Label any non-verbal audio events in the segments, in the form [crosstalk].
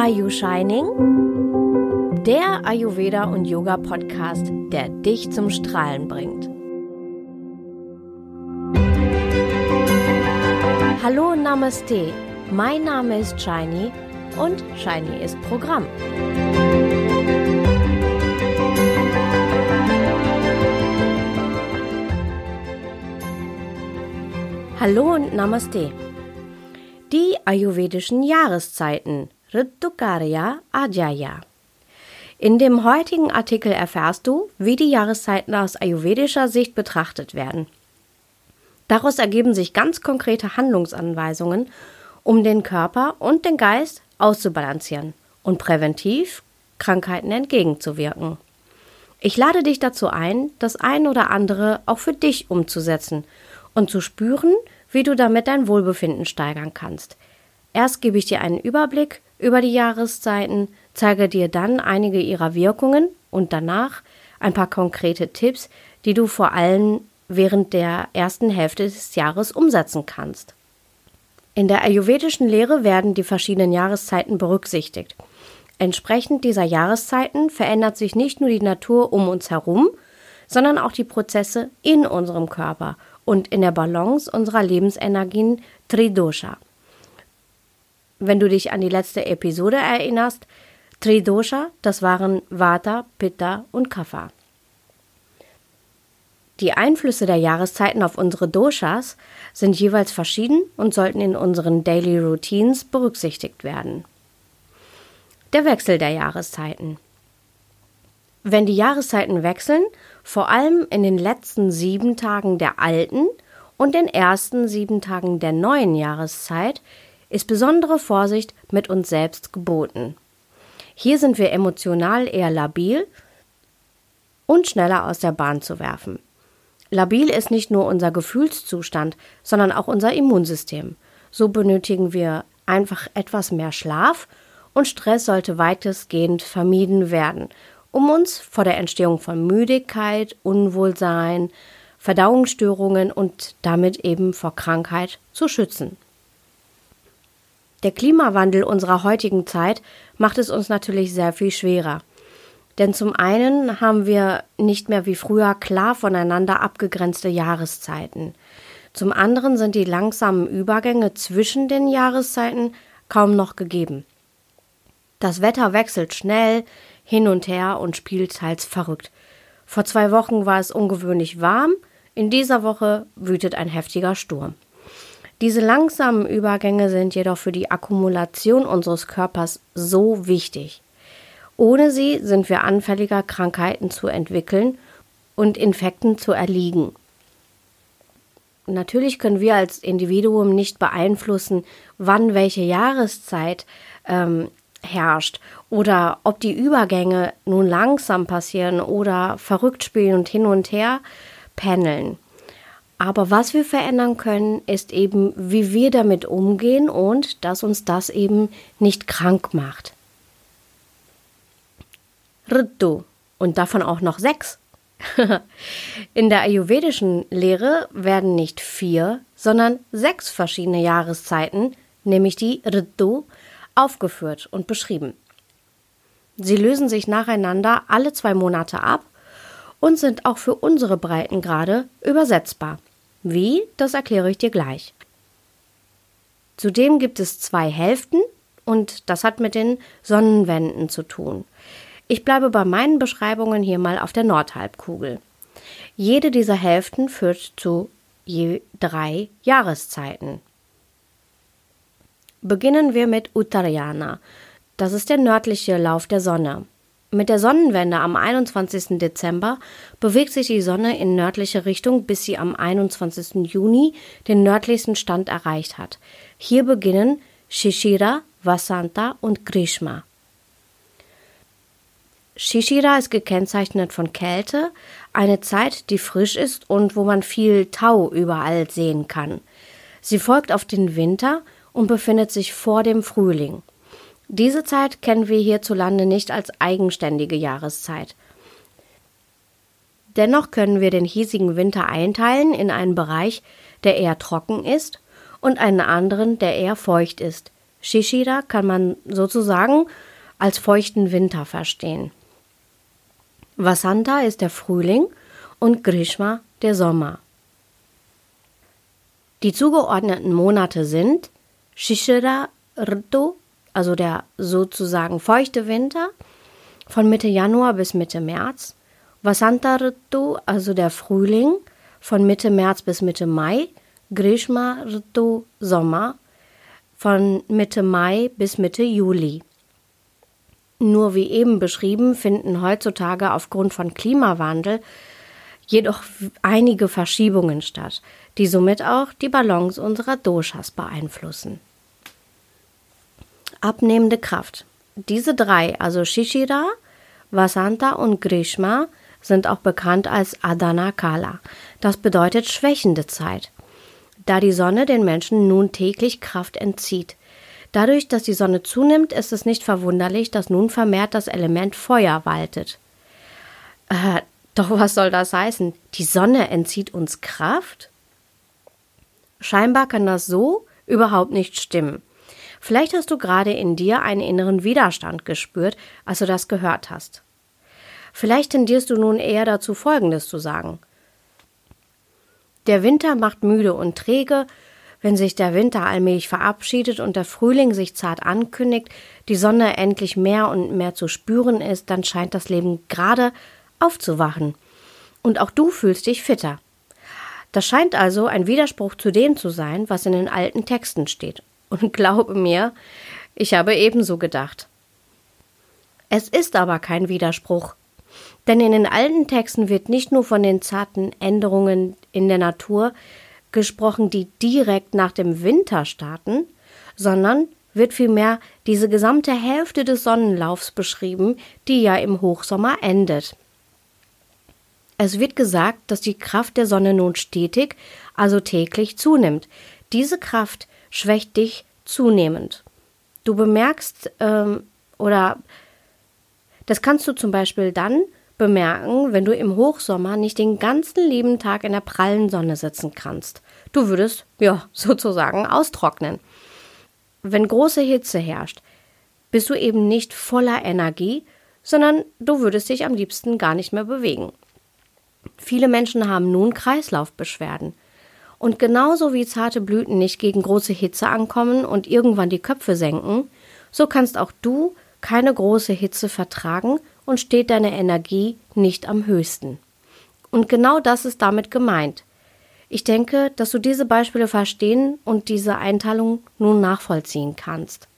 Are You Shining? Der Ayurveda und Yoga Podcast, der dich zum Strahlen bringt. Hallo Namaste. Mein Name ist Shiny und Shiny ist Programm. Hallo und Namaste. Die ayurvedischen Jahreszeiten Ritukarya Ajaya. In dem heutigen Artikel erfährst du, wie die Jahreszeiten aus ayurvedischer Sicht betrachtet werden. Daraus ergeben sich ganz konkrete Handlungsanweisungen, um den Körper und den Geist auszubalancieren und präventiv Krankheiten entgegenzuwirken. Ich lade dich dazu ein, das ein oder andere auch für dich umzusetzen und zu spüren, wie du damit dein Wohlbefinden steigern kannst. Erst gebe ich dir einen Überblick über die Jahreszeiten, zeige dir dann einige ihrer Wirkungen und danach ein paar konkrete Tipps, die du vor allem während der ersten Hälfte des Jahres umsetzen kannst. In der ayurvedischen Lehre werden die verschiedenen Jahreszeiten berücksichtigt. Entsprechend dieser Jahreszeiten verändert sich nicht nur die Natur um uns herum, sondern auch die Prozesse in unserem Körper und in der Balance unserer Lebensenergien Tridosha. Wenn du dich an die letzte Episode erinnerst, Tridosha, das waren Vata, Pitta und Kapha. Die Einflüsse der Jahreszeiten auf unsere Doshas sind jeweils verschieden und sollten in unseren Daily Routines berücksichtigt werden. Der Wechsel der Jahreszeiten. Wenn die Jahreszeiten wechseln, vor allem in den letzten sieben Tagen der alten und den ersten sieben Tagen der neuen Jahreszeit, ist besondere Vorsicht mit uns selbst geboten. Hier sind wir emotional eher labil und schneller aus der Bahn zu werfen. Labil ist nicht nur unser Gefühlszustand, sondern auch unser Immunsystem. So benötigen wir einfach etwas mehr Schlaf und Stress sollte weitestgehend vermieden werden um uns vor der Entstehung von Müdigkeit, Unwohlsein, Verdauungsstörungen und damit eben vor Krankheit zu schützen. Der Klimawandel unserer heutigen Zeit macht es uns natürlich sehr viel schwerer. Denn zum einen haben wir nicht mehr wie früher klar voneinander abgegrenzte Jahreszeiten. Zum anderen sind die langsamen Übergänge zwischen den Jahreszeiten kaum noch gegeben. Das Wetter wechselt schnell, hin und her und spielt teils verrückt. Vor zwei Wochen war es ungewöhnlich warm, in dieser Woche wütet ein heftiger Sturm. Diese langsamen Übergänge sind jedoch für die Akkumulation unseres Körpers so wichtig. Ohne sie sind wir anfälliger, Krankheiten zu entwickeln und Infekten zu erliegen. Natürlich können wir als Individuum nicht beeinflussen, wann welche Jahreszeit ähm, herrscht oder ob die Übergänge nun langsam passieren oder verrückt spielen und hin und her pendeln. Aber was wir verändern können, ist eben, wie wir damit umgehen und dass uns das eben nicht krank macht. Ritu und davon auch noch sechs. [laughs] In der ayurvedischen Lehre werden nicht vier, sondern sechs verschiedene Jahreszeiten, nämlich die Ritu, aufgeführt und beschrieben. Sie lösen sich nacheinander alle zwei Monate ab und sind auch für unsere Breitengrade übersetzbar. Wie, das erkläre ich dir gleich. Zudem gibt es zwei Hälften und das hat mit den Sonnenwänden zu tun. Ich bleibe bei meinen Beschreibungen hier mal auf der Nordhalbkugel. Jede dieser Hälften führt zu je drei Jahreszeiten. Beginnen wir mit Uttarayana. Das ist der nördliche Lauf der Sonne. Mit der Sonnenwende am 21. Dezember bewegt sich die Sonne in nördliche Richtung, bis sie am 21. Juni den nördlichsten Stand erreicht hat. Hier beginnen Shishira, Vasanta und Grishma. Shishira ist gekennzeichnet von Kälte, eine Zeit, die frisch ist und wo man viel Tau überall sehen kann. Sie folgt auf den Winter und befindet sich vor dem Frühling. Diese Zeit kennen wir hierzulande nicht als eigenständige Jahreszeit. Dennoch können wir den hiesigen Winter einteilen in einen Bereich, der eher trocken ist, und einen anderen, der eher feucht ist, Shishira kann man sozusagen als feuchten Winter verstehen. Vasanta ist der Frühling und Grishma der Sommer. Die zugeordneten Monate sind Shishira Ritu, also der sozusagen feuchte Winter, von Mitte Januar bis Mitte März, Vasanta Ritu, also der Frühling, von Mitte März bis Mitte Mai, Grishma Ritu, Sommer, von Mitte Mai bis Mitte Juli. Nur wie eben beschrieben finden heutzutage aufgrund von Klimawandel jedoch einige Verschiebungen statt, die somit auch die Balance unserer Doshas beeinflussen. Abnehmende Kraft. Diese drei, also Shishira, Vasanta und Grishma, sind auch bekannt als Adana Kala. Das bedeutet schwächende Zeit, da die Sonne den Menschen nun täglich Kraft entzieht. Dadurch, dass die Sonne zunimmt, ist es nicht verwunderlich, dass nun vermehrt das Element Feuer waltet. Äh, doch was soll das heißen? Die Sonne entzieht uns Kraft? Scheinbar kann das so überhaupt nicht stimmen. Vielleicht hast du gerade in dir einen inneren Widerstand gespürt, als du das gehört hast. Vielleicht tendierst du nun eher dazu, Folgendes zu sagen. Der Winter macht müde und träge, wenn sich der Winter allmählich verabschiedet und der Frühling sich zart ankündigt, die Sonne endlich mehr und mehr zu spüren ist, dann scheint das Leben gerade aufzuwachen. Und auch du fühlst dich fitter. Das scheint also ein Widerspruch zu dem zu sein, was in den alten Texten steht. Und glaube mir, ich habe ebenso gedacht. Es ist aber kein Widerspruch. Denn in den alten Texten wird nicht nur von den zarten Änderungen in der Natur gesprochen, die direkt nach dem Winter starten, sondern wird vielmehr diese gesamte Hälfte des Sonnenlaufs beschrieben, die ja im Hochsommer endet. Es wird gesagt, dass die Kraft der Sonne nun stetig, also täglich zunimmt. Diese Kraft schwächt dich zunehmend. Du bemerkst ähm, oder das kannst du zum Beispiel dann bemerken, wenn du im Hochsommer nicht den ganzen lieben Tag in der prallen Sonne sitzen kannst. Du würdest, ja, [laughs] sozusagen austrocknen. Wenn große Hitze herrscht, bist du eben nicht voller Energie, sondern du würdest dich am liebsten gar nicht mehr bewegen. Viele Menschen haben nun Kreislaufbeschwerden. Und genauso wie zarte Blüten nicht gegen große Hitze ankommen und irgendwann die Köpfe senken, so kannst auch du keine große Hitze vertragen und steht deine Energie nicht am höchsten. Und genau das ist damit gemeint. Ich denke, dass du diese Beispiele verstehen und diese Einteilung nun nachvollziehen kannst.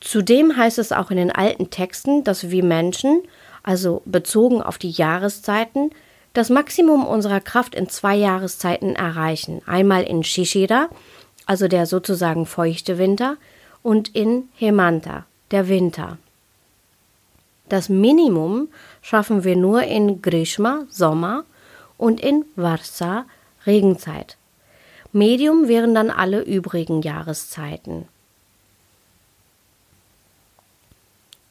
Zudem heißt es auch in den alten Texten, dass wir Menschen also bezogen auf die Jahreszeiten, das Maximum unserer Kraft in zwei Jahreszeiten erreichen. Einmal in Shishira, also der sozusagen feuchte Winter, und in Hemanta, der Winter. Das Minimum schaffen wir nur in Grishma, Sommer, und in Varsa, Regenzeit. Medium wären dann alle übrigen Jahreszeiten.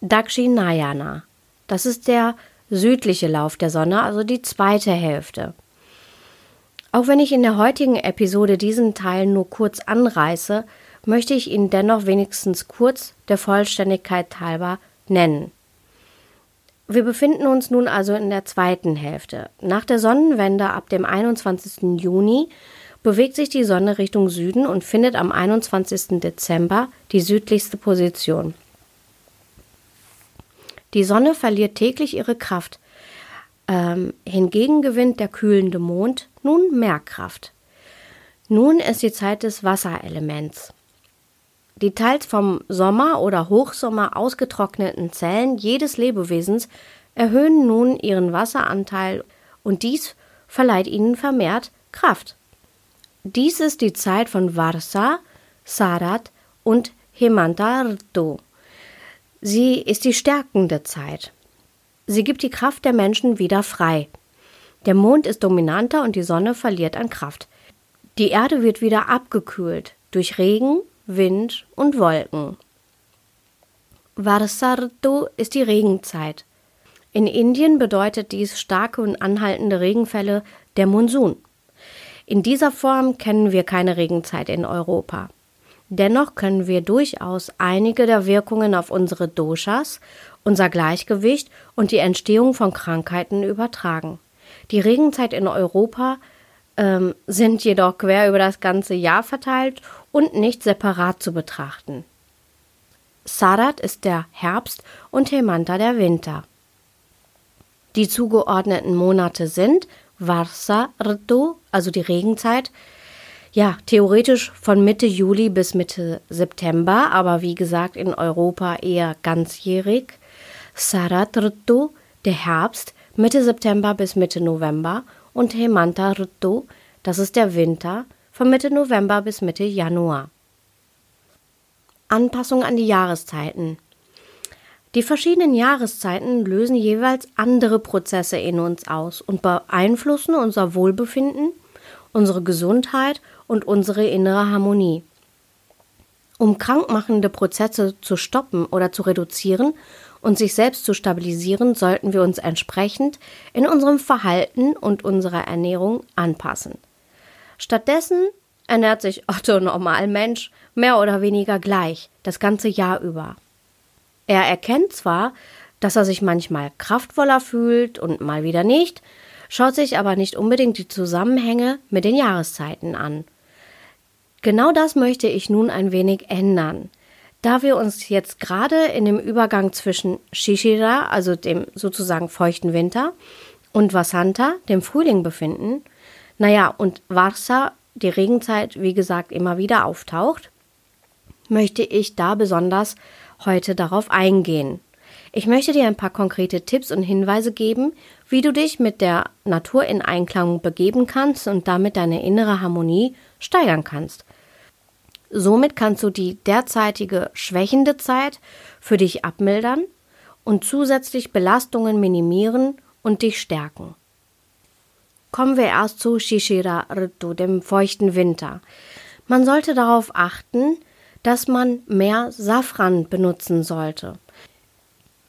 Dakshinayana das ist der südliche Lauf der Sonne, also die zweite Hälfte. Auch wenn ich in der heutigen Episode diesen Teil nur kurz anreiße, möchte ich ihn dennoch wenigstens kurz der Vollständigkeit halber nennen. Wir befinden uns nun also in der zweiten Hälfte. Nach der Sonnenwende ab dem 21. Juni bewegt sich die Sonne Richtung Süden und findet am 21. Dezember die südlichste Position. Die Sonne verliert täglich ihre Kraft. Ähm, hingegen gewinnt der kühlende Mond nun mehr Kraft. Nun ist die Zeit des Wasserelements. Die teils vom Sommer oder Hochsommer ausgetrockneten Zellen jedes Lebewesens erhöhen nun ihren Wasseranteil und dies verleiht ihnen vermehrt Kraft. Dies ist die Zeit von Varsa, Sarat und Hemantarto. Sie ist die stärkende Zeit. Sie gibt die Kraft der Menschen wieder frei. Der Mond ist dominanter und die Sonne verliert an Kraft. Die Erde wird wieder abgekühlt durch Regen, Wind und Wolken. Varsardo ist die Regenzeit. In Indien bedeutet dies starke und anhaltende Regenfälle der Monsun. In dieser Form kennen wir keine Regenzeit in Europa. Dennoch können wir durchaus einige der Wirkungen auf unsere Doshas, unser Gleichgewicht und die Entstehung von Krankheiten übertragen. Die Regenzeit in Europa ähm, sind jedoch quer über das ganze Jahr verteilt und nicht separat zu betrachten. Sarat ist der Herbst und Hemanta der Winter. Die zugeordneten Monate sind Varsa Ritu, also die Regenzeit, ja, theoretisch von Mitte Juli bis Mitte September, aber wie gesagt in Europa eher ganzjährig. Sarat Ritu, der Herbst, Mitte September bis Mitte November und Hemanta Ritu, das ist der Winter, von Mitte November bis Mitte Januar. Anpassung an die Jahreszeiten. Die verschiedenen Jahreszeiten lösen jeweils andere Prozesse in uns aus und beeinflussen unser Wohlbefinden, unsere Gesundheit und unsere innere Harmonie. Um krankmachende Prozesse zu stoppen oder zu reduzieren und sich selbst zu stabilisieren, sollten wir uns entsprechend in unserem Verhalten und unserer Ernährung anpassen. Stattdessen ernährt sich Otto Normalmensch mehr oder weniger gleich, das ganze Jahr über. Er erkennt zwar, dass er sich manchmal kraftvoller fühlt und mal wieder nicht, schaut sich aber nicht unbedingt die Zusammenhänge mit den Jahreszeiten an. Genau das möchte ich nun ein wenig ändern. Da wir uns jetzt gerade in dem Übergang zwischen Shishira, also dem sozusagen feuchten Winter, und Vasanta, dem Frühling, befinden, naja, und Varsa, die Regenzeit, wie gesagt, immer wieder auftaucht, möchte ich da besonders heute darauf eingehen. Ich möchte dir ein paar konkrete Tipps und Hinweise geben, wie du dich mit der Natur in Einklang begeben kannst und damit deine innere Harmonie steigern kannst. Somit kannst du die derzeitige schwächende Zeit für dich abmildern und zusätzlich Belastungen minimieren und dich stärken. Kommen wir erst zu Shishira Ritu, dem feuchten Winter. Man sollte darauf achten, dass man mehr Safran benutzen sollte.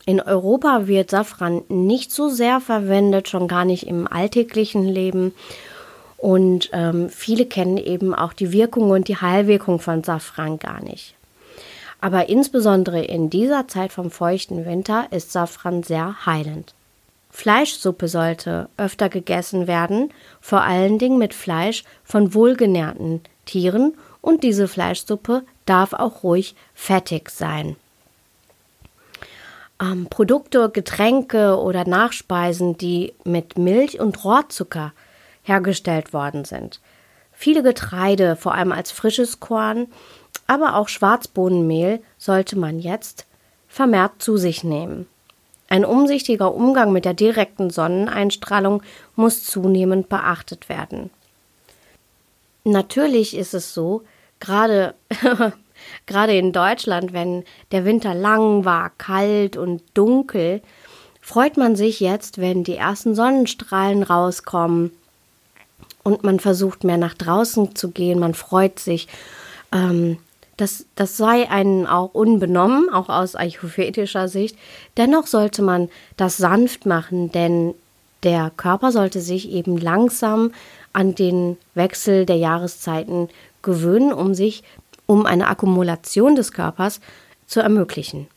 In Europa wird Safran nicht so sehr verwendet, schon gar nicht im alltäglichen Leben. Und ähm, viele kennen eben auch die Wirkung und die Heilwirkung von Safran gar nicht. Aber insbesondere in dieser Zeit vom feuchten Winter ist Safran sehr heilend. Fleischsuppe sollte öfter gegessen werden, vor allen Dingen mit Fleisch von wohlgenährten Tieren und diese Fleischsuppe darf auch ruhig fettig sein. Ähm, Produkte, Getränke oder Nachspeisen, die mit Milch und Rohrzucker hergestellt worden sind. Viele Getreide, vor allem als frisches Korn, aber auch Schwarzbohnenmehl sollte man jetzt vermehrt zu sich nehmen. Ein umsichtiger Umgang mit der direkten Sonneneinstrahlung muss zunehmend beachtet werden. Natürlich ist es so, gerade [laughs] gerade in Deutschland, wenn der Winter lang war, kalt und dunkel, freut man sich jetzt, wenn die ersten Sonnenstrahlen rauskommen und man versucht mehr nach draußen zu gehen, man freut sich. Ähm, das, das sei einen auch unbenommen, auch aus ayurvedischer Sicht. Dennoch sollte man das sanft machen, denn der Körper sollte sich eben langsam an den Wechsel der Jahreszeiten gewöhnen, um sich, um eine Akkumulation des Körpers zu ermöglichen.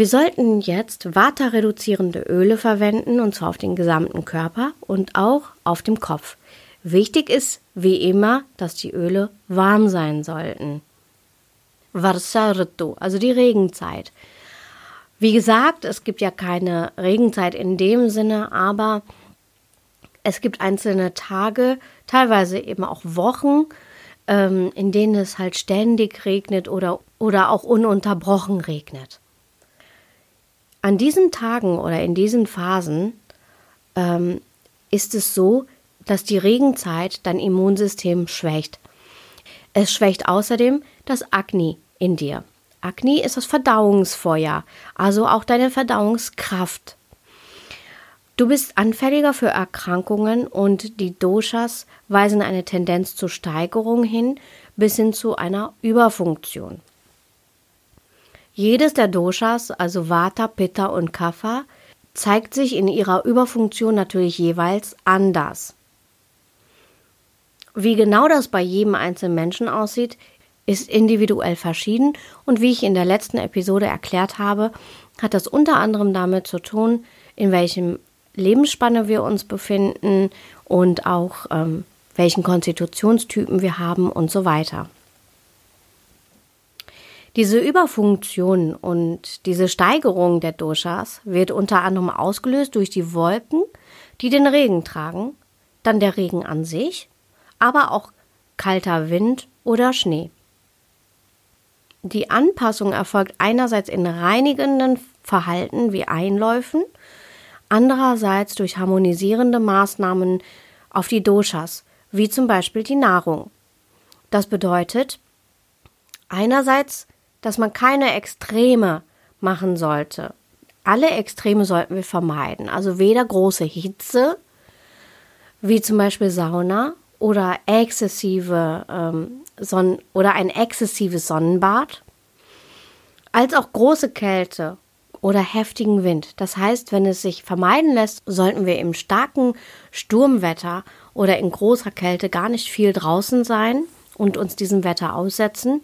Wir sollten jetzt Vata-reduzierende Öle verwenden, und zwar auf den gesamten Körper und auch auf dem Kopf. Wichtig ist, wie immer, dass die Öle warm sein sollten. Varsa Ritu, also die Regenzeit. Wie gesagt, es gibt ja keine Regenzeit in dem Sinne, aber es gibt einzelne Tage, teilweise eben auch Wochen, ähm, in denen es halt ständig regnet oder, oder auch ununterbrochen regnet. An diesen Tagen oder in diesen Phasen ähm, ist es so, dass die Regenzeit dein Immunsystem schwächt. Es schwächt außerdem das Agni in dir. Agni ist das Verdauungsfeuer, also auch deine Verdauungskraft. Du bist anfälliger für Erkrankungen und die Doshas weisen eine Tendenz zur Steigerung hin bis hin zu einer Überfunktion. Jedes der Doshas, also Vata, Pitta und Kapha, zeigt sich in ihrer Überfunktion natürlich jeweils anders. Wie genau das bei jedem einzelnen Menschen aussieht, ist individuell verschieden und wie ich in der letzten Episode erklärt habe, hat das unter anderem damit zu tun, in welchem Lebensspanne wir uns befinden und auch ähm, welchen Konstitutionstypen wir haben und so weiter. Diese Überfunktion und diese Steigerung der Doshas wird unter anderem ausgelöst durch die Wolken, die den Regen tragen, dann der Regen an sich, aber auch kalter Wind oder Schnee. Die Anpassung erfolgt einerseits in reinigenden Verhalten wie Einläufen, andererseits durch harmonisierende Maßnahmen auf die Doshas, wie zum Beispiel die Nahrung. Das bedeutet einerseits dass man keine Extreme machen sollte. Alle Extreme sollten wir vermeiden. Also weder große Hitze, wie zum Beispiel Sauna oder exzessive ähm, Sonnen oder ein exzessives Sonnenbad, als auch große Kälte oder heftigen Wind. Das heißt, wenn es sich vermeiden lässt, sollten wir im starken Sturmwetter oder in großer Kälte gar nicht viel draußen sein und uns diesem Wetter aussetzen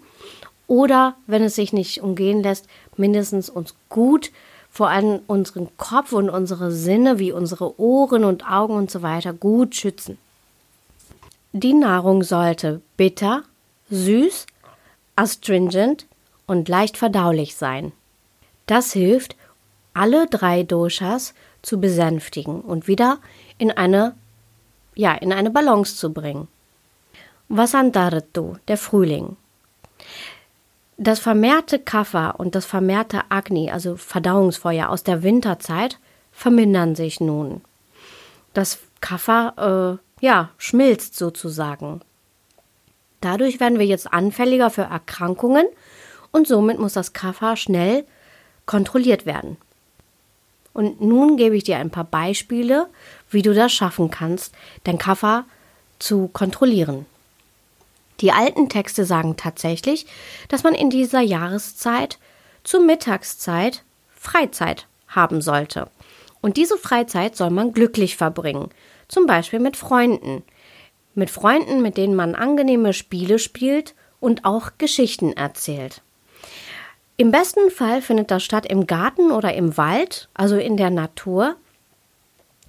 oder, wenn es sich nicht umgehen lässt, mindestens uns gut, vor allem unseren Kopf und unsere Sinne wie unsere Ohren und Augen und so weiter gut schützen. Die Nahrung sollte bitter, süß, astringent und leicht verdaulich sein. Das hilft, alle drei Doshas zu besänftigen und wieder in eine, ja, in eine Balance zu bringen. Vasantaratu, der Frühling. Das vermehrte Kapha und das vermehrte Agni, also Verdauungsfeuer aus der Winterzeit, vermindern sich nun. Das Kapha, äh, ja, schmilzt sozusagen. Dadurch werden wir jetzt anfälliger für Erkrankungen und somit muss das Kapha schnell kontrolliert werden. Und nun gebe ich dir ein paar Beispiele, wie du das schaffen kannst, dein Kapha zu kontrollieren. Die alten Texte sagen tatsächlich, dass man in dieser Jahreszeit zur Mittagszeit Freizeit haben sollte. Und diese Freizeit soll man glücklich verbringen, zum Beispiel mit Freunden. Mit Freunden, mit denen man angenehme Spiele spielt und auch Geschichten erzählt. Im besten Fall findet das statt im Garten oder im Wald, also in der Natur,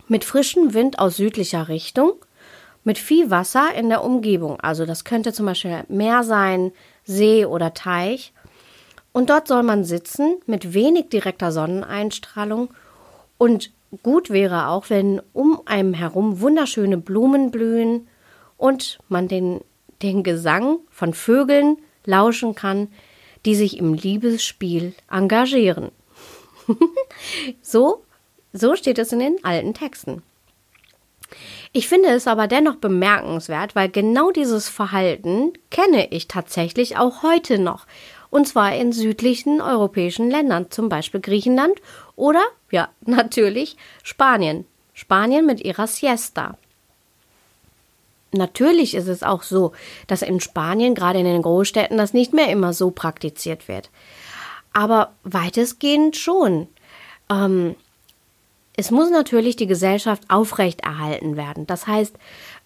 mit frischem Wind aus südlicher Richtung mit viel Wasser in der Umgebung. Also das könnte zum Beispiel Meer sein, See oder Teich. Und dort soll man sitzen mit wenig direkter Sonneneinstrahlung. Und gut wäre auch, wenn um einem herum wunderschöne Blumen blühen und man den, den Gesang von Vögeln lauschen kann, die sich im Liebesspiel engagieren. [laughs] so, so steht es in den alten Texten. Ich finde es aber dennoch bemerkenswert, weil genau dieses Verhalten kenne ich tatsächlich auch heute noch. Und zwar in südlichen europäischen Ländern, zum Beispiel Griechenland oder, ja, [laughs] natürlich Spanien. Spanien mit ihrer Siesta. Natürlich ist es auch so, dass in Spanien, gerade in den Großstädten, das nicht mehr immer so praktiziert wird. Aber weitestgehend schon. Ähm, es muss natürlich die Gesellschaft aufrechterhalten werden. Das heißt,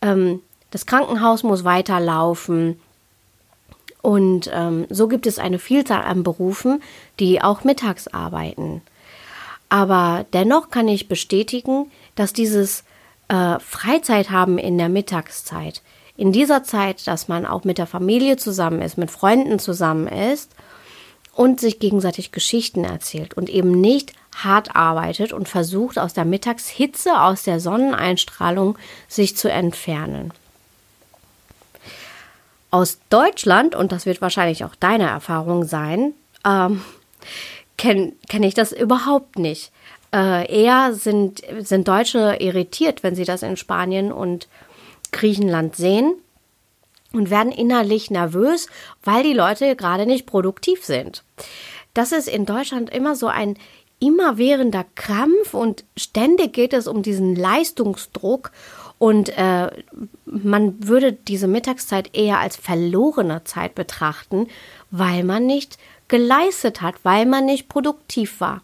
ähm, das Krankenhaus muss weiterlaufen. Und ähm, so gibt es eine Vielzahl an Berufen, die auch mittags arbeiten. Aber dennoch kann ich bestätigen, dass dieses äh, Freizeit haben in der Mittagszeit, in dieser Zeit, dass man auch mit der Familie zusammen ist, mit Freunden zusammen ist und sich gegenseitig Geschichten erzählt und eben nicht hart arbeitet und versucht aus der Mittagshitze, aus der Sonneneinstrahlung sich zu entfernen. Aus Deutschland, und das wird wahrscheinlich auch deine Erfahrung sein, ähm, kenne kenn ich das überhaupt nicht. Äh, eher sind, sind Deutsche irritiert, wenn sie das in Spanien und Griechenland sehen und werden innerlich nervös, weil die Leute gerade nicht produktiv sind. Das ist in Deutschland immer so ein immerwährender Krampf und ständig geht es um diesen Leistungsdruck und äh, man würde diese Mittagszeit eher als verlorene Zeit betrachten, weil man nicht geleistet hat, weil man nicht produktiv war.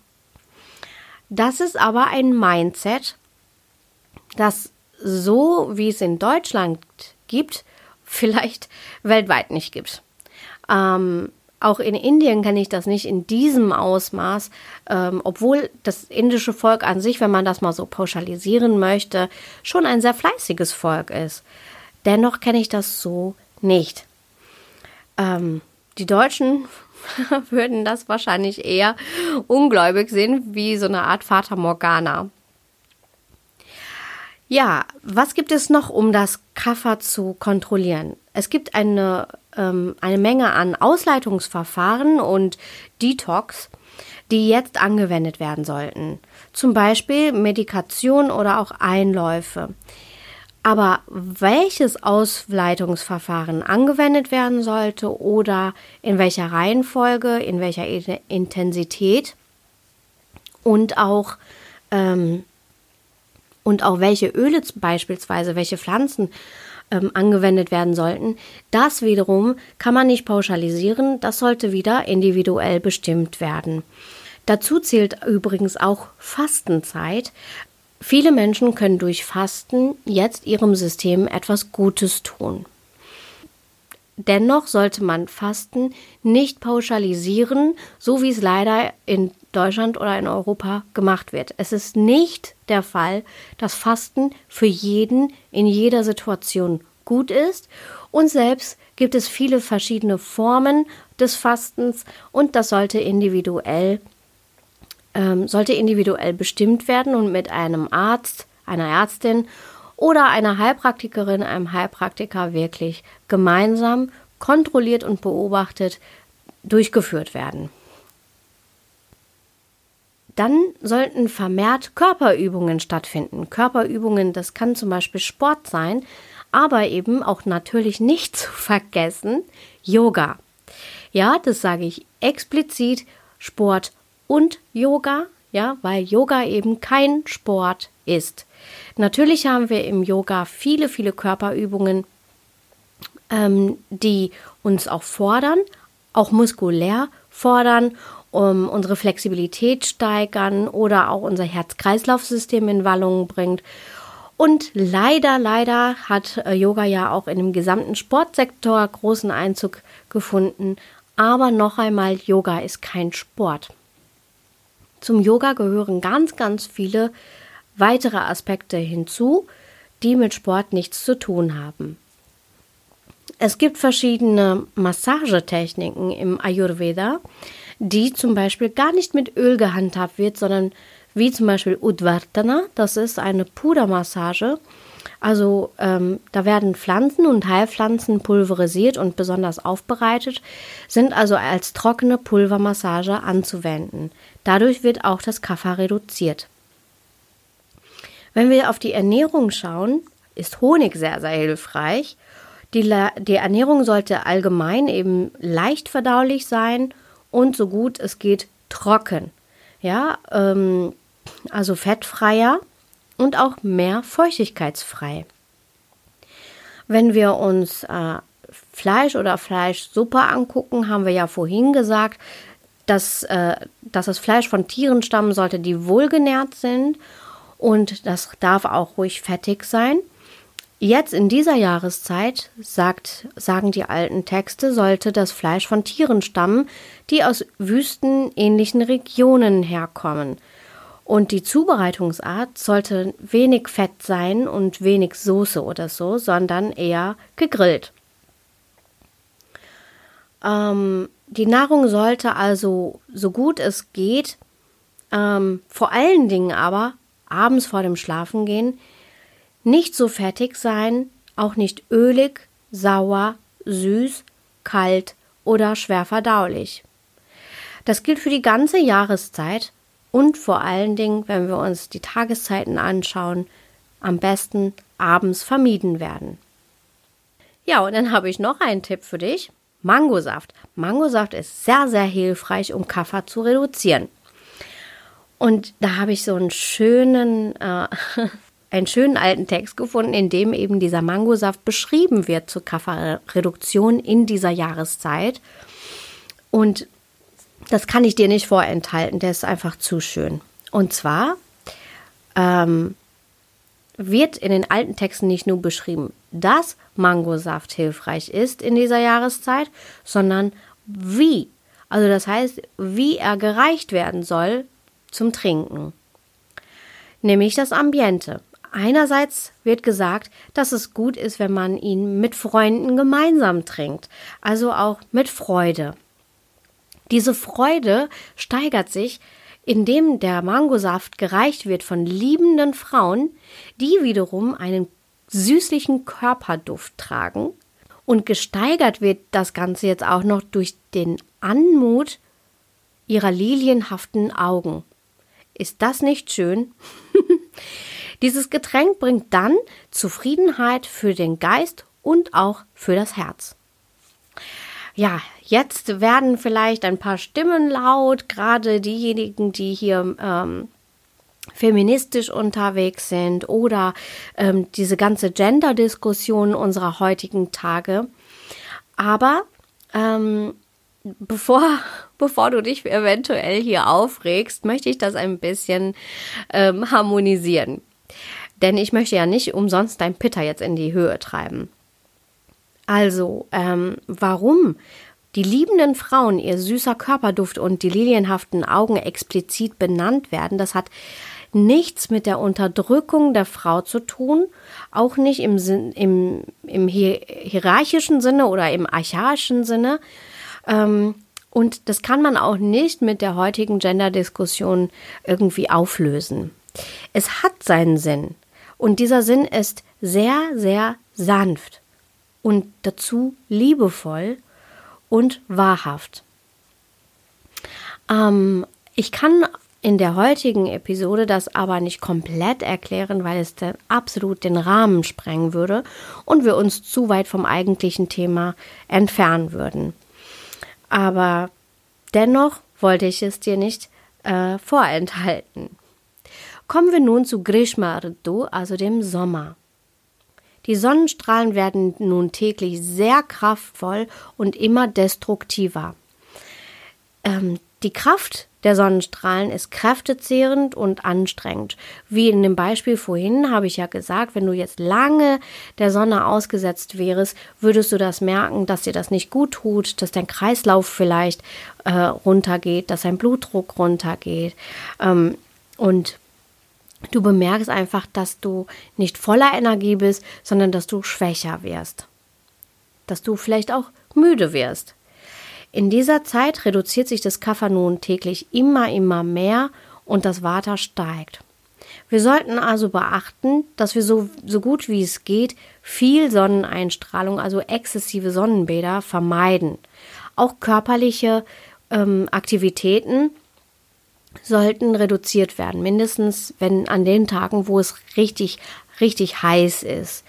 Das ist aber ein Mindset, das so wie es in Deutschland gibt, [laughs] vielleicht weltweit nicht gibt. Ähm, auch in Indien kenne ich das nicht in diesem Ausmaß, ähm, obwohl das indische Volk an sich, wenn man das mal so pauschalisieren möchte, schon ein sehr fleißiges Volk ist. Dennoch kenne ich das so nicht. Ähm, die Deutschen [laughs] würden das wahrscheinlich eher ungläubig sehen, wie so eine Art Fata Morgana. Ja, was gibt es noch, um das Kaffer zu kontrollieren? Es gibt eine, ähm, eine Menge an Ausleitungsverfahren und Detox, die jetzt angewendet werden sollten. Zum Beispiel Medikation oder auch Einläufe. Aber welches Ausleitungsverfahren angewendet werden sollte oder in welcher Reihenfolge, in welcher Intensität und auch ähm, und auch welche Öle beispielsweise, welche Pflanzen ähm, angewendet werden sollten, das wiederum kann man nicht pauschalisieren, das sollte wieder individuell bestimmt werden. Dazu zählt übrigens auch Fastenzeit. Viele Menschen können durch Fasten jetzt ihrem System etwas Gutes tun. Dennoch sollte man Fasten nicht pauschalisieren, so wie es leider in Deutschland oder in Europa gemacht wird. Es ist nicht der Fall, dass Fasten für jeden in jeder Situation gut ist und selbst gibt es viele verschiedene Formen des Fastens und das sollte individuell ähm, sollte individuell bestimmt werden und mit einem Arzt, einer Ärztin oder einer Heilpraktikerin, einem Heilpraktiker wirklich gemeinsam kontrolliert und beobachtet durchgeführt werden. Dann sollten vermehrt Körperübungen stattfinden. Körperübungen, das kann zum Beispiel Sport sein, aber eben auch natürlich nicht [laughs] zu vergessen Yoga. Ja, das sage ich explizit Sport und Yoga, ja, weil Yoga eben kein Sport ist. Natürlich haben wir im Yoga viele, viele Körperübungen, ähm, die uns auch fordern, auch muskulär fordern, um unsere Flexibilität steigern oder auch unser Herz-Kreislauf-System in Wallungen bringt. Und leider, leider hat äh, Yoga ja auch in dem gesamten Sportsektor großen Einzug gefunden. Aber noch einmal, Yoga ist kein Sport. Zum Yoga gehören ganz, ganz viele weitere Aspekte hinzu, die mit Sport nichts zu tun haben. Es gibt verschiedene Massagetechniken im Ayurveda, die zum Beispiel gar nicht mit Öl gehandhabt wird, sondern wie zum Beispiel Udvartana, das ist eine Pudermassage. Also ähm, da werden Pflanzen und Heilpflanzen pulverisiert und besonders aufbereitet, sind also als trockene Pulvermassage anzuwenden. Dadurch wird auch das Kapha reduziert. Wenn wir auf die Ernährung schauen, ist Honig sehr, sehr hilfreich. Die, die Ernährung sollte allgemein eben leicht verdaulich sein und so gut es geht trocken. Ja, ähm, also fettfreier und auch mehr feuchtigkeitsfrei. Wenn wir uns äh, Fleisch oder Fleischsuppe angucken, haben wir ja vorhin gesagt, dass, äh, dass das Fleisch von Tieren stammen sollte, die wohlgenährt sind und das darf auch ruhig fettig sein. Jetzt in dieser Jahreszeit, sagt, sagen die alten Texte, sollte das Fleisch von Tieren stammen, die aus wüstenähnlichen Regionen herkommen. Und die Zubereitungsart sollte wenig Fett sein und wenig Soße oder so, sondern eher gegrillt. Ähm, die Nahrung sollte also so gut es geht, ähm, vor allen Dingen aber abends vor dem Schlafengehen, nicht so fettig sein, auch nicht ölig, sauer, süß, kalt oder schwer verdaulich. Das gilt für die ganze Jahreszeit und vor allen Dingen, wenn wir uns die Tageszeiten anschauen, am besten abends vermieden werden. Ja, und dann habe ich noch einen Tipp für dich. Mangosaft. Mangosaft ist sehr, sehr hilfreich, um Kaffer zu reduzieren. Und da habe ich so einen schönen, äh, [laughs] einen schönen alten Text gefunden, in dem eben dieser Mangosaft beschrieben wird zur Kafferreduktion in dieser Jahreszeit. Und das kann ich dir nicht vorenthalten, der ist einfach zu schön. Und zwar ähm, wird in den alten Texten nicht nur beschrieben, dass Mangosaft hilfreich ist in dieser Jahreszeit, sondern wie. Also das heißt, wie er gereicht werden soll zum Trinken. Nämlich das Ambiente. Einerseits wird gesagt, dass es gut ist, wenn man ihn mit Freunden gemeinsam trinkt, also auch mit Freude. Diese Freude steigert sich, indem der Mangosaft gereicht wird von liebenden Frauen, die wiederum einen süßlichen Körperduft tragen. Und gesteigert wird das Ganze jetzt auch noch durch den Anmut ihrer lilienhaften Augen. Ist das nicht schön? [laughs] Dieses Getränk bringt dann Zufriedenheit für den Geist und auch für das Herz. Ja, jetzt werden vielleicht ein paar Stimmen laut, gerade diejenigen, die hier ähm, feministisch unterwegs sind oder ähm, diese ganze Gender-Diskussion unserer heutigen Tage. Aber ähm, bevor, [laughs] bevor du dich eventuell hier aufregst, möchte ich das ein bisschen ähm, harmonisieren. Denn ich möchte ja nicht umsonst dein Pitter jetzt in die Höhe treiben. Also, ähm, warum die liebenden Frauen, ihr süßer Körperduft und die lilienhaften Augen explizit benannt werden, das hat nichts mit der Unterdrückung der Frau zu tun, auch nicht im, Sinn, im, im hierarchischen Sinne oder im archaischen Sinne. Ähm, und das kann man auch nicht mit der heutigen Gender-Diskussion irgendwie auflösen. Es hat seinen Sinn. Und dieser Sinn ist sehr, sehr sanft und dazu liebevoll und wahrhaft. Ähm, ich kann in der heutigen Episode das aber nicht komplett erklären, weil es dann absolut den Rahmen sprengen würde und wir uns zu weit vom eigentlichen Thema entfernen würden. Aber dennoch wollte ich es dir nicht äh, vorenthalten. Kommen wir nun zu Grishma Ritu, also dem Sommer. Die Sonnenstrahlen werden nun täglich sehr kraftvoll und immer destruktiver. Ähm, die Kraft der Sonnenstrahlen ist kräftezehrend und anstrengend. Wie in dem Beispiel vorhin habe ich ja gesagt, wenn du jetzt lange der Sonne ausgesetzt wärst, würdest du das merken, dass dir das nicht gut tut, dass dein Kreislauf vielleicht äh, runtergeht, dass dein Blutdruck runtergeht. Ähm, und Du bemerkst einfach, dass du nicht voller Energie bist, sondern dass du schwächer wirst. Dass du vielleicht auch müde wirst. In dieser Zeit reduziert sich das Kaffernon täglich immer, immer mehr und das Water steigt. Wir sollten also beachten, dass wir so, so gut wie es geht viel Sonneneinstrahlung, also exzessive Sonnenbäder, vermeiden. Auch körperliche ähm, Aktivitäten sollten reduziert werden, mindestens wenn an den Tagen, wo es richtig, richtig heiß ist.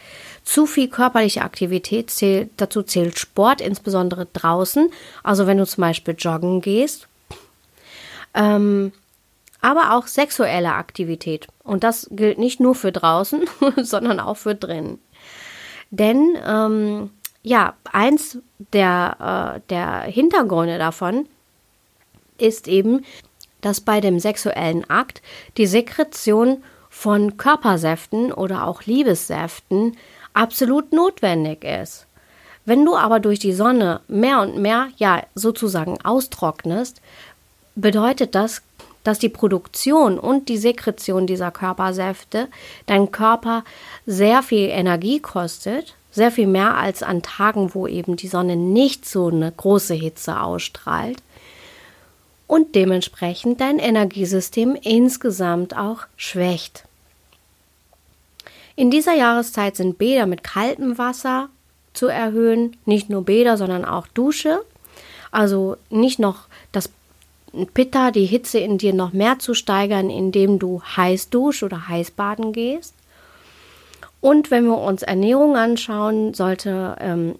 Zu viel körperliche Aktivität zählt, dazu zählt Sport, insbesondere draußen, also wenn du zum Beispiel joggen gehst. Ähm, aber auch sexuelle Aktivität. Und das gilt nicht nur für draußen, [laughs] sondern auch für drinnen. Denn ähm, ja, eins der, äh, der Hintergründe davon ist eben, dass bei dem sexuellen Akt die Sekretion von Körpersäften oder auch Liebessäften absolut notwendig ist. Wenn du aber durch die Sonne mehr und mehr, ja, sozusagen austrocknest, bedeutet das, dass die Produktion und die Sekretion dieser Körpersäfte deinen Körper sehr viel Energie kostet, sehr viel mehr als an Tagen, wo eben die Sonne nicht so eine große Hitze ausstrahlt und dementsprechend dein Energiesystem insgesamt auch schwächt. In dieser Jahreszeit sind Bäder mit kaltem Wasser zu erhöhen, nicht nur Bäder, sondern auch Dusche. Also nicht noch das Pitta, die Hitze in dir noch mehr zu steigern, indem du heiß dusch oder heiß baden gehst. Und wenn wir uns Ernährung anschauen, sollte ähm,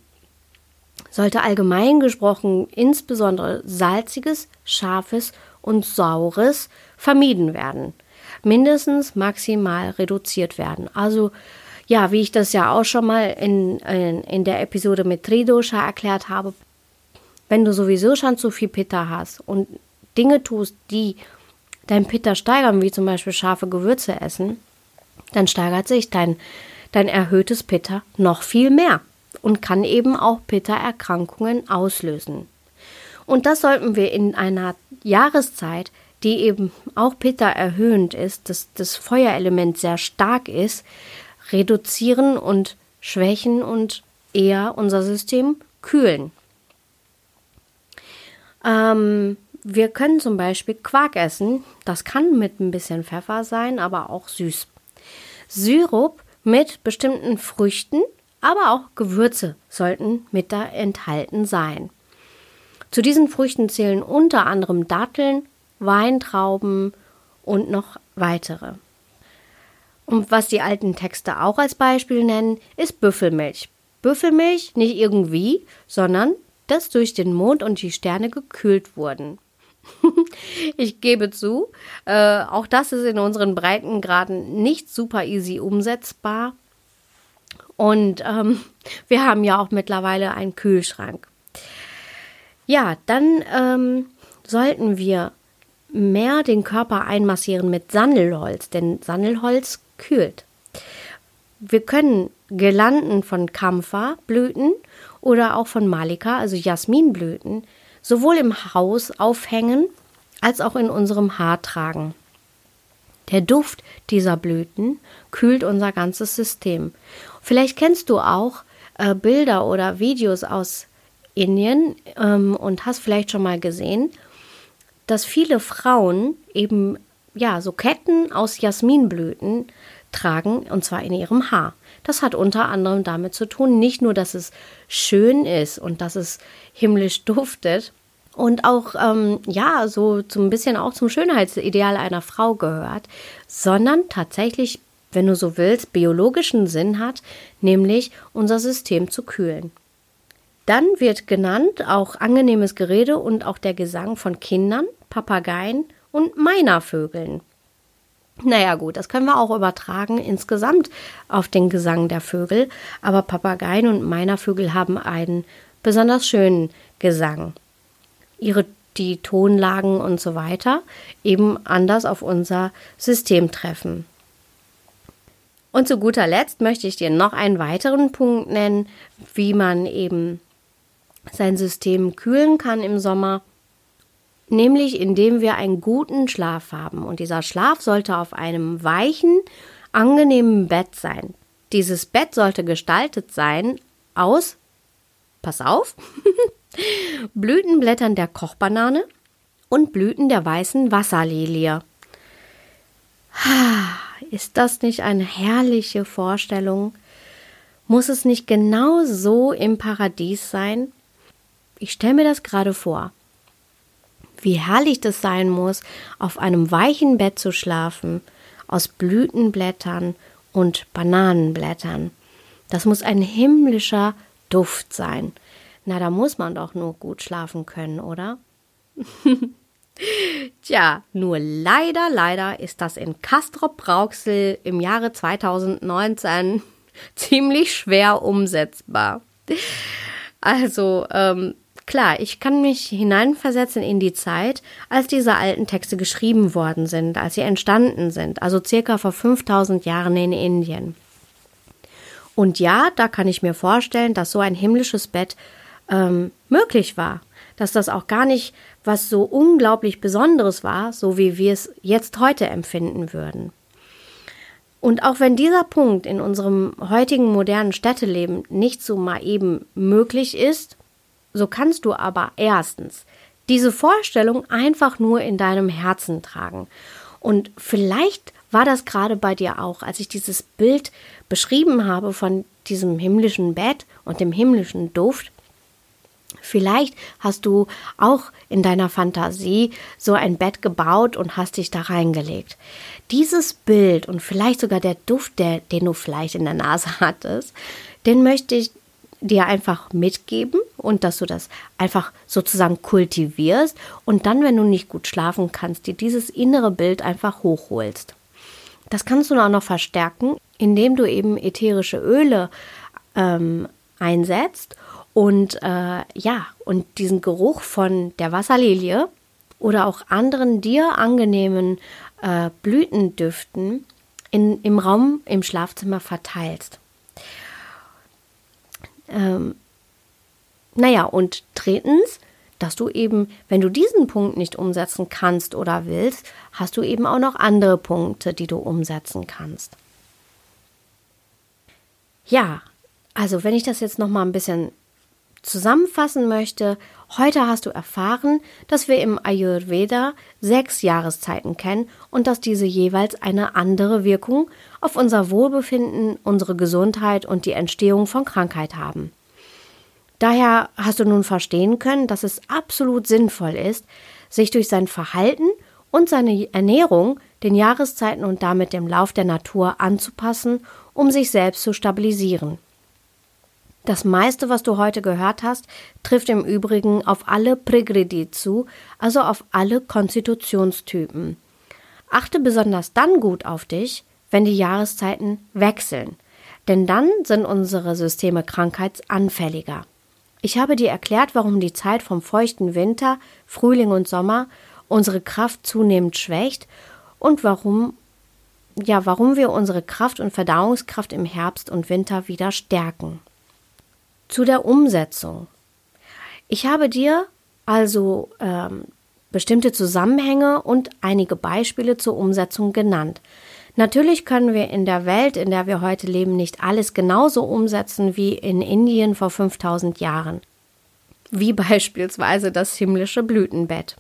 sollte allgemein gesprochen insbesondere salziges, scharfes und saures vermieden werden. Mindestens maximal reduziert werden. Also ja, wie ich das ja auch schon mal in, in, in der Episode mit Tridosha erklärt habe, wenn du sowieso schon zu viel Pitta hast und Dinge tust, die dein Pitta steigern, wie zum Beispiel scharfe Gewürze essen, dann steigert sich dein, dein erhöhtes Pitta noch viel mehr und kann eben auch Pitta-Erkrankungen auslösen. Und das sollten wir in einer Jahreszeit, die eben auch Pitta erhöhend ist, dass das Feuerelement sehr stark ist, reduzieren und schwächen und eher unser System kühlen. Ähm, wir können zum Beispiel Quark essen. Das kann mit ein bisschen Pfeffer sein, aber auch süß. Syrup mit bestimmten Früchten, aber auch Gewürze sollten mit da enthalten sein. Zu diesen Früchten zählen unter anderem Datteln, Weintrauben und noch weitere. Und was die alten Texte auch als Beispiel nennen, ist Büffelmilch. Büffelmilch nicht irgendwie, sondern dass durch den Mond und die Sterne gekühlt wurden. [laughs] ich gebe zu, äh, auch das ist in unseren Breitengraden nicht super easy umsetzbar. Und ähm, wir haben ja auch mittlerweile einen Kühlschrank. Ja, dann ähm, sollten wir mehr den Körper einmassieren mit Sandelholz, denn Sandelholz kühlt. Wir können Girlanden von Kampferblüten oder auch von Malika, also Jasminblüten, sowohl im Haus aufhängen als auch in unserem Haar tragen. Der Duft dieser Blüten kühlt unser ganzes System. Vielleicht kennst du auch äh, Bilder oder Videos aus Indien ähm, und hast vielleicht schon mal gesehen, dass viele Frauen eben ja so Ketten aus Jasminblüten tragen und zwar in ihrem Haar. Das hat unter anderem damit zu tun, nicht nur, dass es schön ist und dass es himmlisch [laughs] duftet und auch, ähm, ja, so ein bisschen auch zum Schönheitsideal einer Frau gehört, sondern tatsächlich, wenn du so willst, biologischen Sinn hat, nämlich unser System zu kühlen. Dann wird genannt auch angenehmes Gerede und auch der Gesang von Kindern, Papageien und Meinervögeln. Naja gut, das können wir auch übertragen insgesamt auf den Gesang der Vögel, aber Papageien und Meinervögel haben einen besonders schönen Gesang. Ihre die Tonlagen und so weiter eben anders auf unser System treffen. Und zu guter Letzt möchte ich dir noch einen weiteren Punkt nennen, wie man eben sein System kühlen kann im Sommer nämlich indem wir einen guten Schlaf haben. Und dieser Schlaf sollte auf einem weichen, angenehmen Bett sein. Dieses Bett sollte gestaltet sein aus, pass auf, [laughs] Blütenblättern der Kochbanane und Blüten der weißen Wasserlilie. Ist das nicht eine herrliche Vorstellung? Muss es nicht genau so im Paradies sein? Ich stelle mir das gerade vor wie herrlich das sein muss, auf einem weichen Bett zu schlafen, aus Blütenblättern und Bananenblättern. Das muss ein himmlischer Duft sein. Na, da muss man doch nur gut schlafen können, oder? [laughs] Tja, nur leider, leider ist das in Castrop-Rauxel im Jahre 2019 [laughs] ziemlich schwer umsetzbar. Also, ähm, Klar, ich kann mich hineinversetzen in die Zeit, als diese alten Texte geschrieben worden sind, als sie entstanden sind, also circa vor 5000 Jahren in Indien. Und ja, da kann ich mir vorstellen, dass so ein himmlisches Bett ähm, möglich war, dass das auch gar nicht was so unglaublich Besonderes war, so wie wir es jetzt heute empfinden würden. Und auch wenn dieser Punkt in unserem heutigen modernen Städteleben nicht so mal eben möglich ist, so kannst du aber erstens diese Vorstellung einfach nur in deinem Herzen tragen. Und vielleicht war das gerade bei dir auch, als ich dieses Bild beschrieben habe von diesem himmlischen Bett und dem himmlischen Duft. Vielleicht hast du auch in deiner Fantasie so ein Bett gebaut und hast dich da reingelegt. Dieses Bild und vielleicht sogar der Duft, der, den du vielleicht in der Nase [laughs] hattest, den möchte ich dir einfach mitgeben und dass du das einfach sozusagen kultivierst und dann, wenn du nicht gut schlafen kannst, dir dieses innere Bild einfach hochholst. Das kannst du auch noch verstärken, indem du eben ätherische Öle ähm, einsetzt und äh, ja, und diesen Geruch von der Wasserlilie oder auch anderen dir angenehmen äh, Blütendüften in, im Raum, im Schlafzimmer verteilst. Ähm, naja, und drittens, dass du eben, wenn du diesen Punkt nicht umsetzen kannst oder willst, hast du eben auch noch andere Punkte, die du umsetzen kannst. Ja, also wenn ich das jetzt noch mal ein bisschen zusammenfassen möchte, heute hast du erfahren, dass wir im Ayurveda sechs Jahreszeiten kennen und dass diese jeweils eine andere Wirkung auf unser Wohlbefinden, unsere Gesundheit und die Entstehung von Krankheit haben. Daher hast du nun verstehen können, dass es absolut sinnvoll ist, sich durch sein Verhalten und seine Ernährung den Jahreszeiten und damit dem Lauf der Natur anzupassen, um sich selbst zu stabilisieren. Das meiste, was du heute gehört hast, trifft im Übrigen auf alle Pregredi zu, also auf alle Konstitutionstypen. Achte besonders dann gut auf dich, wenn die Jahreszeiten wechseln, denn dann sind unsere Systeme krankheitsanfälliger. Ich habe dir erklärt, warum die Zeit vom feuchten Winter, Frühling und Sommer unsere Kraft zunehmend schwächt und warum ja, warum wir unsere Kraft und Verdauungskraft im Herbst und Winter wieder stärken. Zu der Umsetzung. Ich habe dir also ähm, bestimmte Zusammenhänge und einige Beispiele zur Umsetzung genannt. Natürlich können wir in der Welt, in der wir heute leben, nicht alles genauso umsetzen wie in Indien vor 5000 Jahren. Wie [laughs] beispielsweise das himmlische Blütenbett.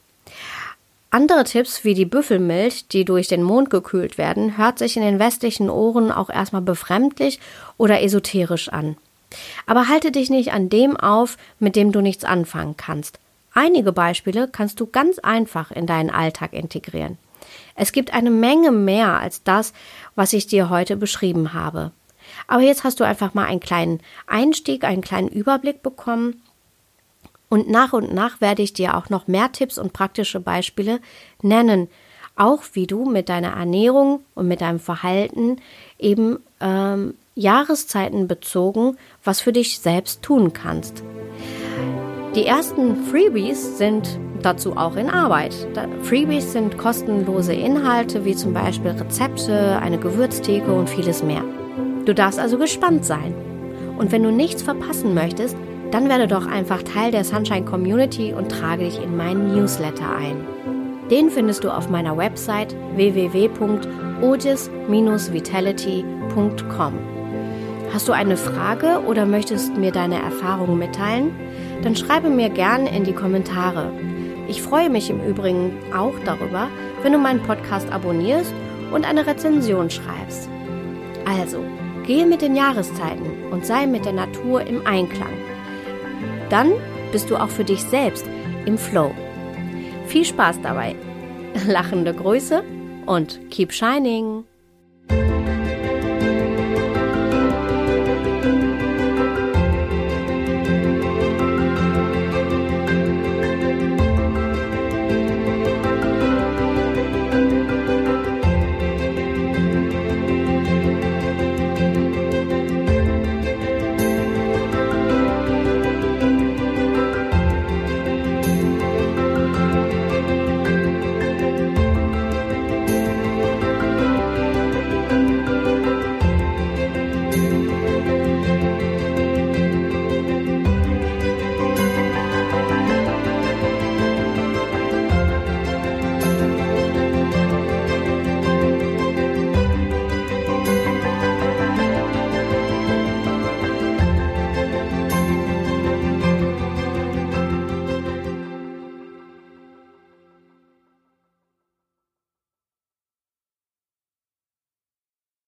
Andere Tipps wie die Büffelmilch, die durch den Mond gekühlt werden, hört sich in den westlichen Ohren auch erstmal befremdlich oder esoterisch an. Aber halte dich nicht an dem auf, mit dem du nichts anfangen kannst. Einige Beispiele kannst du ganz einfach in deinen Alltag integrieren. Es gibt eine Menge mehr als das, was ich dir heute beschrieben habe. Aber jetzt hast du einfach mal einen kleinen Einstieg, einen kleinen Überblick bekommen. Und nach und nach werde ich dir auch noch mehr Tipps und praktische Beispiele nennen, auch wie du mit deiner Ernährung und mit deinem Verhalten eben ähm, Jahreszeiten bezogen, was für dich selbst tun kannst. Die ersten Freebies sind dazu auch in Arbeit. Freebies sind kostenlose Inhalte wie zum Beispiel Rezepte, eine Gewürztheke und vieles mehr. Du darfst also gespannt sein. Und wenn du nichts verpassen möchtest, dann werde doch einfach Teil der Sunshine Community und trage dich in meinen Newsletter ein. Den findest du auf meiner Website www.ogis-vitality.com. Hast du eine Frage oder möchtest mir deine Erfahrungen mitteilen? Dann schreibe mir gerne in die Kommentare. Ich freue mich im Übrigen auch darüber, wenn du meinen Podcast abonnierst und eine Rezension schreibst. Also, gehe mit den Jahreszeiten und sei mit der Natur im Einklang. Dann bist du auch für dich selbst im Flow. Viel Spaß dabei. Lachende Grüße und keep shining!